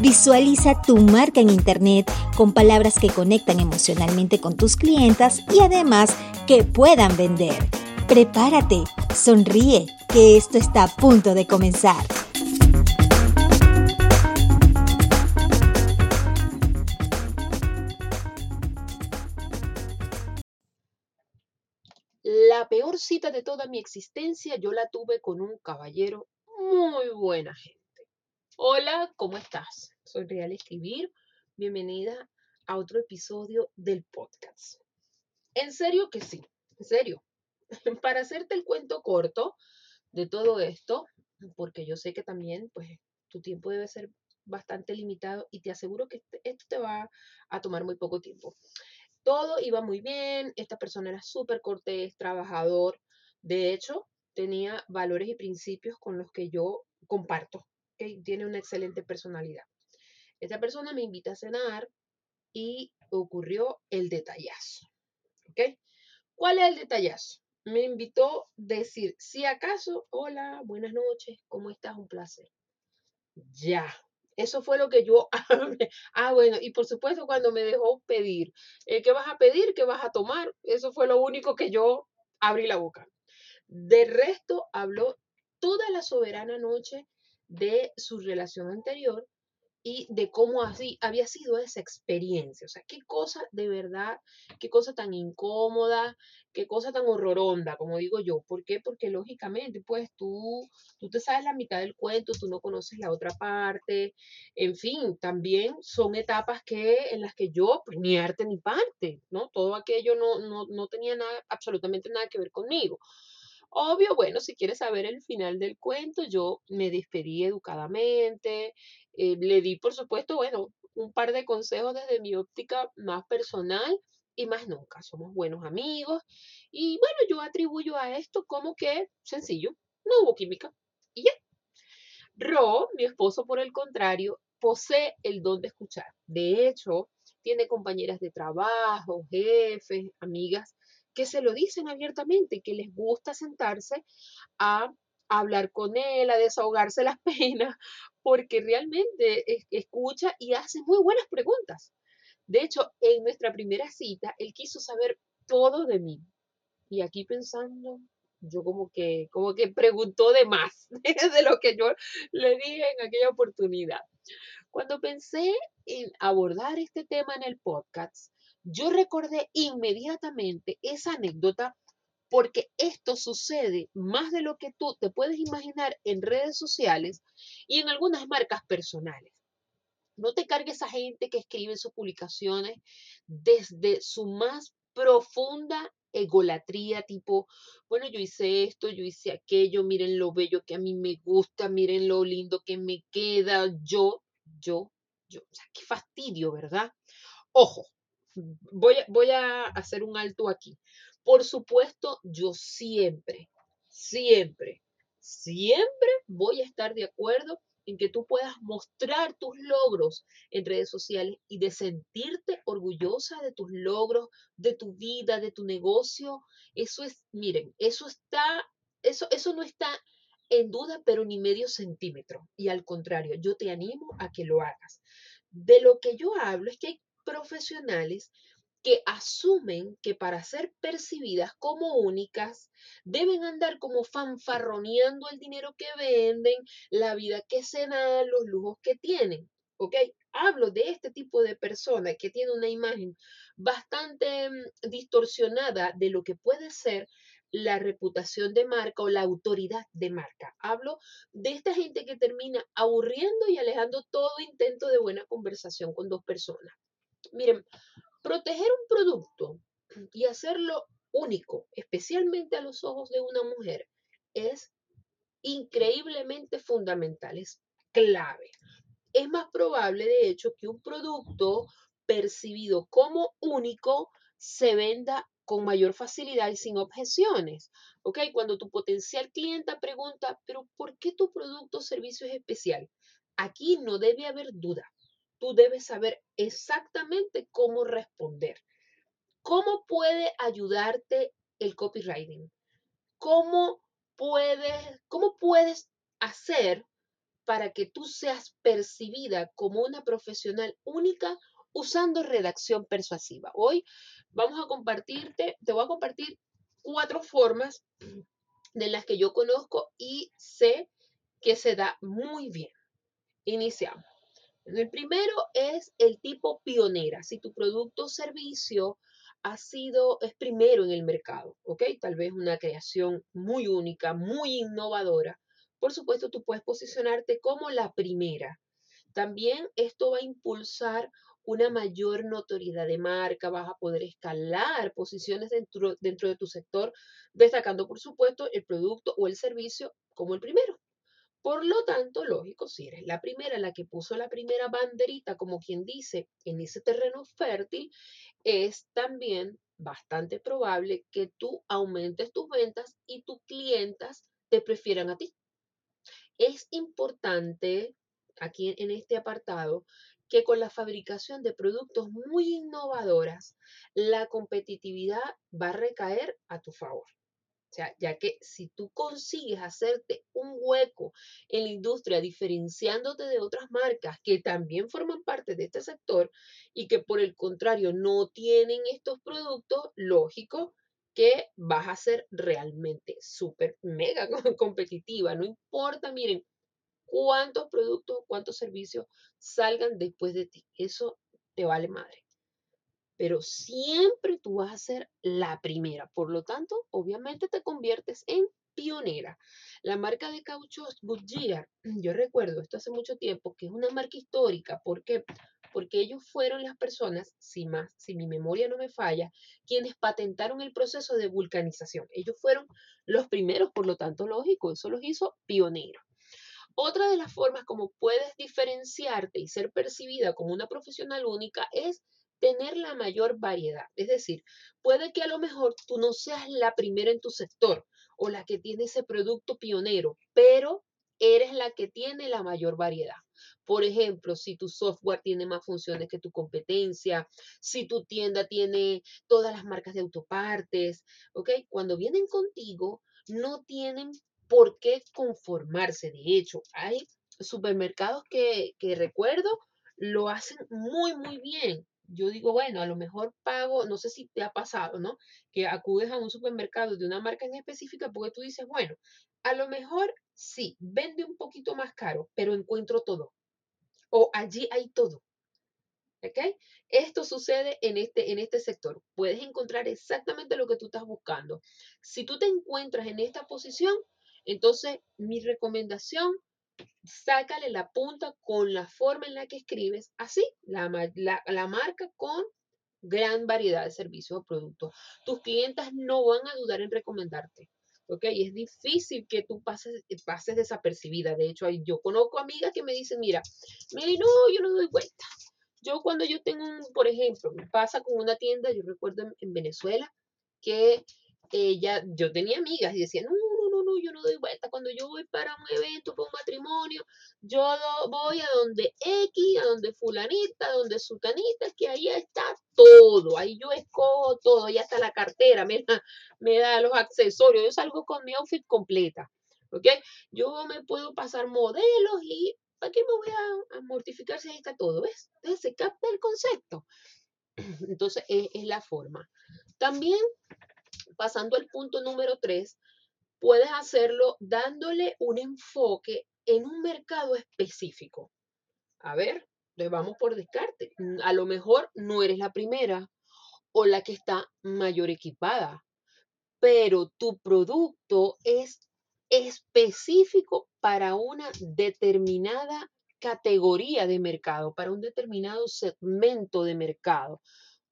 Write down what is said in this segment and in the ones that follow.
Visualiza tu marca en Internet con palabras que conectan emocionalmente con tus clientas y además que puedan vender. Prepárate, sonríe, que esto está a punto de comenzar. La peor cita de toda mi existencia yo la tuve con un caballero muy buena gente. Hola, ¿cómo estás? Soy Real Escribir. Bienvenida a otro episodio del podcast. En serio que sí, en serio. Para hacerte el cuento corto de todo esto, porque yo sé que también, pues, tu tiempo debe ser bastante limitado y te aseguro que este, esto te va a tomar muy poco tiempo. Todo iba muy bien, esta persona era súper cortés, trabajador, de hecho, tenía valores y principios con los que yo comparto tiene una excelente personalidad. Esta persona me invita a cenar y ocurrió el detallazo. ¿Ok? ¿Cuál es el detallazo? Me invitó a decir, si acaso, hola, buenas noches, ¿cómo estás? Un placer. Ya. Eso fue lo que yo Ah, bueno, y por supuesto cuando me dejó pedir, eh, ¿qué vas a pedir? ¿Qué vas a tomar? Eso fue lo único que yo abrí la boca. De resto, habló toda la soberana noche de su relación anterior y de cómo así había sido esa experiencia. O sea, qué cosa de verdad, qué cosa tan incómoda, qué cosa tan horroronda, como digo yo. ¿Por qué? Porque lógicamente, pues tú, tú te sabes la mitad del cuento, tú no conoces la otra parte. En fin, también son etapas que, en las que yo, pues ni arte ni parte, ¿no? Todo aquello no, no, no tenía nada, absolutamente nada que ver conmigo. Obvio, bueno, si quieres saber el final del cuento, yo me despedí educadamente, eh, le di, por supuesto, bueno, un par de consejos desde mi óptica más personal y más nunca. Somos buenos amigos y bueno, yo atribuyo a esto como que sencillo, no hubo química y ya. Ro, mi esposo, por el contrario, posee el don de escuchar. De hecho, tiene compañeras de trabajo, jefes, amigas que se lo dicen abiertamente, que les gusta sentarse a hablar con él, a desahogarse las penas, porque realmente escucha y hace muy buenas preguntas. De hecho, en nuestra primera cita, él quiso saber todo de mí. Y aquí pensando, yo como que, como que preguntó de más de lo que yo le dije en aquella oportunidad. Cuando pensé en abordar este tema en el podcast, yo recordé inmediatamente esa anécdota porque esto sucede más de lo que tú te puedes imaginar en redes sociales y en algunas marcas personales. No te cargues a gente que escribe sus publicaciones desde su más profunda egolatría, tipo, bueno, yo hice esto, yo hice aquello, miren lo bello que a mí me gusta, miren lo lindo que me queda, yo, yo, yo. O sea, qué fastidio, ¿verdad? Ojo, voy, voy a hacer un alto aquí. Por supuesto, yo siempre, siempre, siempre voy a estar de acuerdo en que tú puedas mostrar tus logros en redes sociales y de sentirte orgullosa de tus logros, de tu vida, de tu negocio. Eso es, miren, eso está, eso, eso no está en duda, pero ni medio centímetro. Y al contrario, yo te animo a que lo hagas. De lo que yo hablo es que hay profesionales que asumen que para ser percibidas como únicas deben andar como fanfarroneando el dinero que venden, la vida que se dan, los lujos que tienen. ¿Ok? Hablo de este tipo de personas que tiene una imagen bastante mm, distorsionada de lo que puede ser la reputación de marca o la autoridad de marca. Hablo de esta gente que termina aburriendo y alejando todo intento de buena conversación con dos personas. Miren, proteger un producto y hacerlo único, especialmente a los ojos de una mujer, es increíblemente fundamental, es clave. Es más probable, de hecho, que un producto percibido como único se venda con mayor facilidad y sin objeciones. ¿Ok? Cuando tu potencial cliente pregunta, pero ¿por qué tu producto o servicio es especial? Aquí no debe haber duda. Tú debes saber exactamente cómo responder. ¿Cómo puede ayudarte el copywriting? ¿Cómo puedes, hacer para que tú seas percibida como una profesional única usando redacción persuasiva? Hoy vamos a compartirte, te voy a compartir cuatro formas de las que yo conozco y sé que se da muy bien. Iniciamos. El primero es el tipo pionera. Si tu producto o servicio ha sido, es primero en el mercado, ¿ok? Tal vez una creación muy única, muy innovadora. Por supuesto, tú puedes posicionarte como la primera. También esto va a impulsar una mayor notoriedad de marca, vas a poder escalar posiciones dentro, dentro de tu sector, destacando, por supuesto, el producto o el servicio como el primero. Por lo tanto, lógico, si eres la primera, la que puso la primera banderita, como quien dice, en ese terreno fértil, es también bastante probable que tú aumentes tus ventas y tus clientas te prefieran a ti. Es importante aquí en este apartado que con la fabricación de productos muy innovadoras, la competitividad va a recaer a tu favor. O sea, ya que si tú consigues hacerte un hueco en la industria diferenciándote de otras marcas que también forman parte de este sector y que por el contrario no tienen estos productos, lógico que vas a ser realmente súper mega competitiva. No importa, miren, cuántos productos, cuántos servicios salgan después de ti. Eso te vale madre pero siempre tú vas a ser la primera. Por lo tanto, obviamente te conviertes en pionera. La marca de cauchos Goodyear, yo recuerdo esto hace mucho tiempo, que es una marca histórica. ¿Por qué? Porque ellos fueron las personas, si, más, si mi memoria no me falla, quienes patentaron el proceso de vulcanización. Ellos fueron los primeros, por lo tanto, lógico, eso los hizo pioneros. Otra de las formas como puedes diferenciarte y ser percibida como una profesional única es tener la mayor variedad. Es decir, puede que a lo mejor tú no seas la primera en tu sector o la que tiene ese producto pionero, pero eres la que tiene la mayor variedad. Por ejemplo, si tu software tiene más funciones que tu competencia, si tu tienda tiene todas las marcas de autopartes, ¿ok? Cuando vienen contigo, no tienen por qué conformarse. De hecho, hay supermercados que, que recuerdo lo hacen muy, muy bien yo digo, bueno, a lo mejor pago, no sé si te ha pasado, ¿no? Que acudes a un supermercado de una marca en específica porque tú dices, bueno, a lo mejor sí, vende un poquito más caro, pero encuentro todo. O allí hay todo. ¿Ok? Esto sucede en este, en este sector. Puedes encontrar exactamente lo que tú estás buscando. Si tú te encuentras en esta posición, entonces mi recomendación sácale la punta con la forma en la que escribes, así, la, marca con gran variedad de servicios o productos. Tus clientes no van a dudar en recomendarte. ¿ok? Es difícil que tú pases, pases desapercibida. De hecho, yo conozco amigas que me dicen, mira, Meli, no, yo no doy vuelta. Yo cuando yo tengo, un, por ejemplo, me pasa con una tienda, yo recuerdo en, Venezuela, que ella, yo tenía amigas y decían, no, yo no doy vuelta. Cuando yo voy para un evento, para un matrimonio, yo voy a donde X, a donde fulanita, a donde sultanita, que ahí está todo. Ahí yo escojo todo, ahí está la cartera, me da, me da los accesorios. Yo salgo con mi outfit completa. ¿Ok? Yo me puedo pasar modelos y ¿para qué me voy a, mortificar si ahí está todo? ¿Ves? Entonces se capta el concepto. Entonces es, es la forma. También, pasando al punto número tres, puedes hacerlo dándole un enfoque en un mercado específico. A ver, le vamos por descarte. Mm, a lo mejor no eres la primera o la que está mayor equipada, pero tu producto es específico para una determinada categoría de mercado, para un determinado segmento de mercado.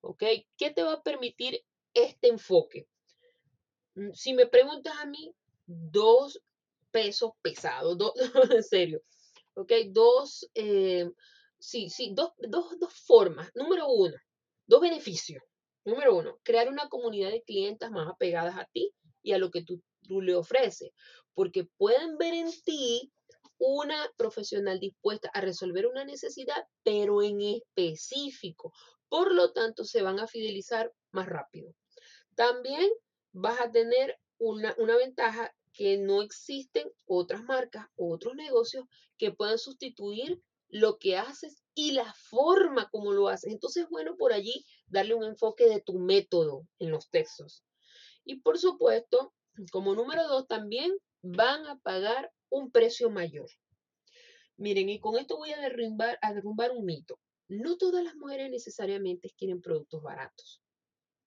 ¿Ok? ¿Qué te va a permitir este enfoque? Mm, si me preguntas a mí, dos pesos pesados, dos, en serio, ¿ok? Dos, eh, sí, sí, dos, dos, dos formas. Número uno, dos beneficios, Número uno, crear una comunidad de clientes más apegadas a ti y a lo que tú, tú le ofreces, porque pueden ver en ti una profesional dispuesta a resolver una necesidad, pero en específico. Por lo tanto, se van a fidelizar más rápido. También vas a tener una, una ventaja que no existen otras marcas otros negocios que puedan sustituir lo que haces y la forma como lo haces. Entonces, bueno, por allí darle un enfoque de tu método en los textos. Y por supuesto, como número dos, también van a pagar un precio mayor. Miren, y con esto voy a derrumbar, a derrumbar un mito. No todas las mujeres necesariamente quieren productos baratos.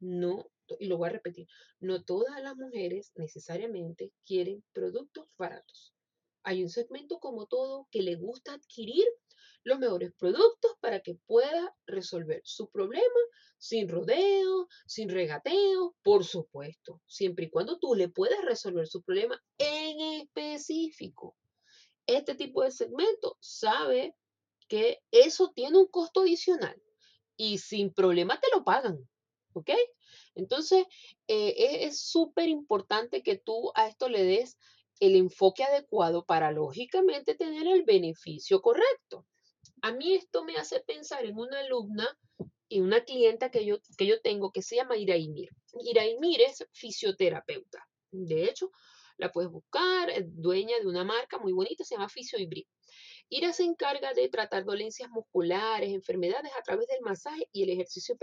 No, y lo voy a repetir, no todas las mujeres necesariamente quieren productos baratos. Hay un segmento como todo que le gusta adquirir los mejores productos para que pueda resolver su problema sin rodeo, sin regateo, por supuesto, siempre y cuando tú le puedas resolver su problema en específico. Este tipo de segmento sabe que eso tiene un costo adicional y sin problema te lo pagan, ¿ok? Entonces, eh, es súper importante que tú a esto le des el enfoque adecuado para lógicamente tener el beneficio correcto. A mí esto me hace pensar en una alumna y una clienta que yo, que yo tengo que se llama Iraimir. Iraimir es fisioterapeuta. De hecho, la puedes buscar, es dueña de una marca muy bonita, se llama Fisio Ira se encarga de tratar dolencias musculares, enfermedades a través del masaje y el ejercicio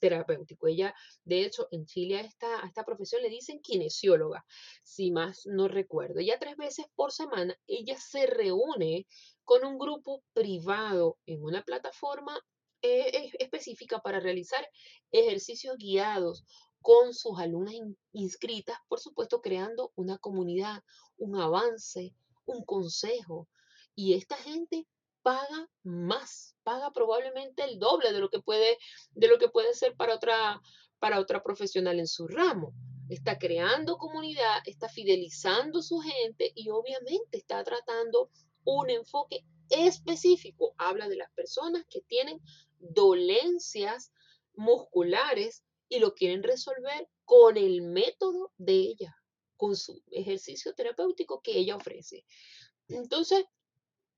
terapéutico. Ella, de hecho, en Chile a esta, a esta profesión le dicen kinesióloga, si más no recuerdo. Ya tres veces por semana ella se reúne con un grupo privado en una plataforma eh, específica para realizar ejercicios guiados con sus alumnas inscritas, por supuesto, creando una comunidad, un avance, un consejo. Y esta gente paga más, paga probablemente el doble de lo que puede, de lo que puede ser para otra, para otra profesional en su ramo. Está creando comunidad, está fidelizando su gente y obviamente está tratando un enfoque específico. Habla de las personas que tienen dolencias musculares y lo quieren resolver con el método de ella, con su ejercicio terapéutico que ella ofrece. Entonces,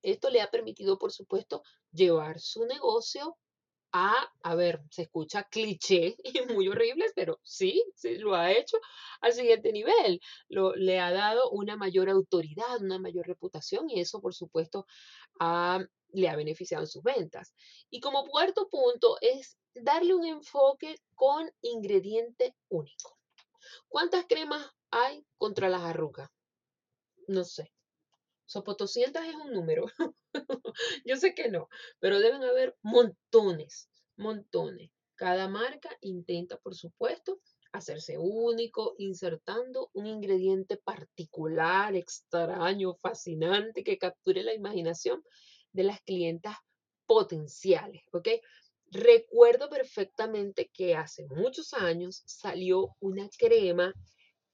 esto le ha permitido, por supuesto, llevar su negocio a, a ver, se escucha cliché y muy horrible, pero sí, sí lo ha hecho al siguiente nivel. Lo, le ha dado una mayor autoridad, una mayor reputación y eso, por supuesto, le ha beneficiado en sus ventas. Y como cuarto punto es darle un enfoque con ingrediente único. ¿Cuántas cremas hay contra las arrugas? No sé. Sopotoscientas es un número. Yo sé que no, pero deben haber montones, montones. Cada marca intenta, por supuesto, hacerse único, insertando un ingrediente particular, extraño, fascinante, que capture la imaginación de las clientas potenciales, ¿ok? Recuerdo perfectamente que hace muchos años salió una crema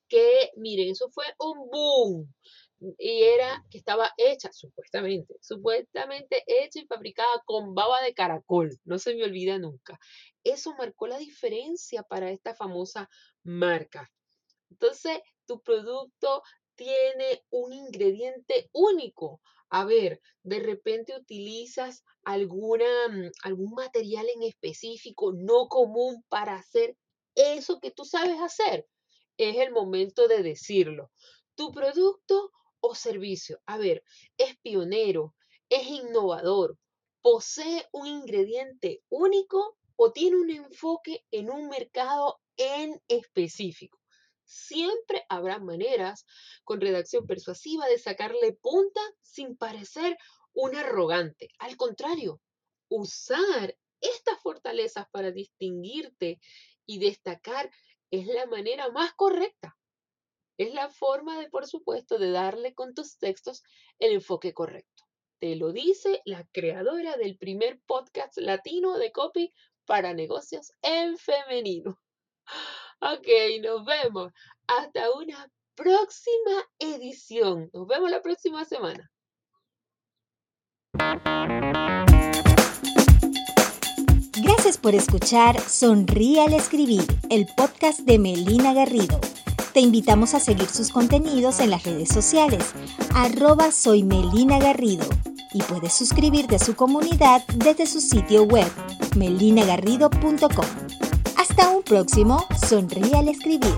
que, miren, eso fue un boom y era que estaba hecha, supuestamente, supuestamente hecha y fabricada con baba de caracol, no se me olvida nunca. Eso marcó la diferencia para esta famosa marca. Entonces, tu producto tiene un ingrediente único. A ver, de repente utilizas alguna, mm, algún material en específico no común para hacer eso que tú sabes hacer. Es el momento de decirlo. Tu producto o servicio, a ver, es pionero, es innovador, posee un ingrediente único o tiene un enfoque en un mercado en específico. Siempre habrá maneras con redacción persuasiva de sacarle punta sin parecer un arrogante. Al contrario, usar estas fortalezas para distinguirte y destacar es la manera más correcta es la forma de, por supuesto, de darle con tus textos el enfoque correcto. Te lo dice la creadora del primer podcast latino de copy para negocios en femenino. Ok, nos vemos. Hasta una próxima edición. Nos vemos la próxima semana. Gracias por escuchar Sonríe al Escribir, el podcast de Melina Garrido. Te invitamos a seguir sus contenidos en las redes sociales, arroba soy Melina Garrido, y puedes suscribirte a su comunidad desde su sitio web, melinagarrido.com. Hasta un próximo Sonríe al Escribir.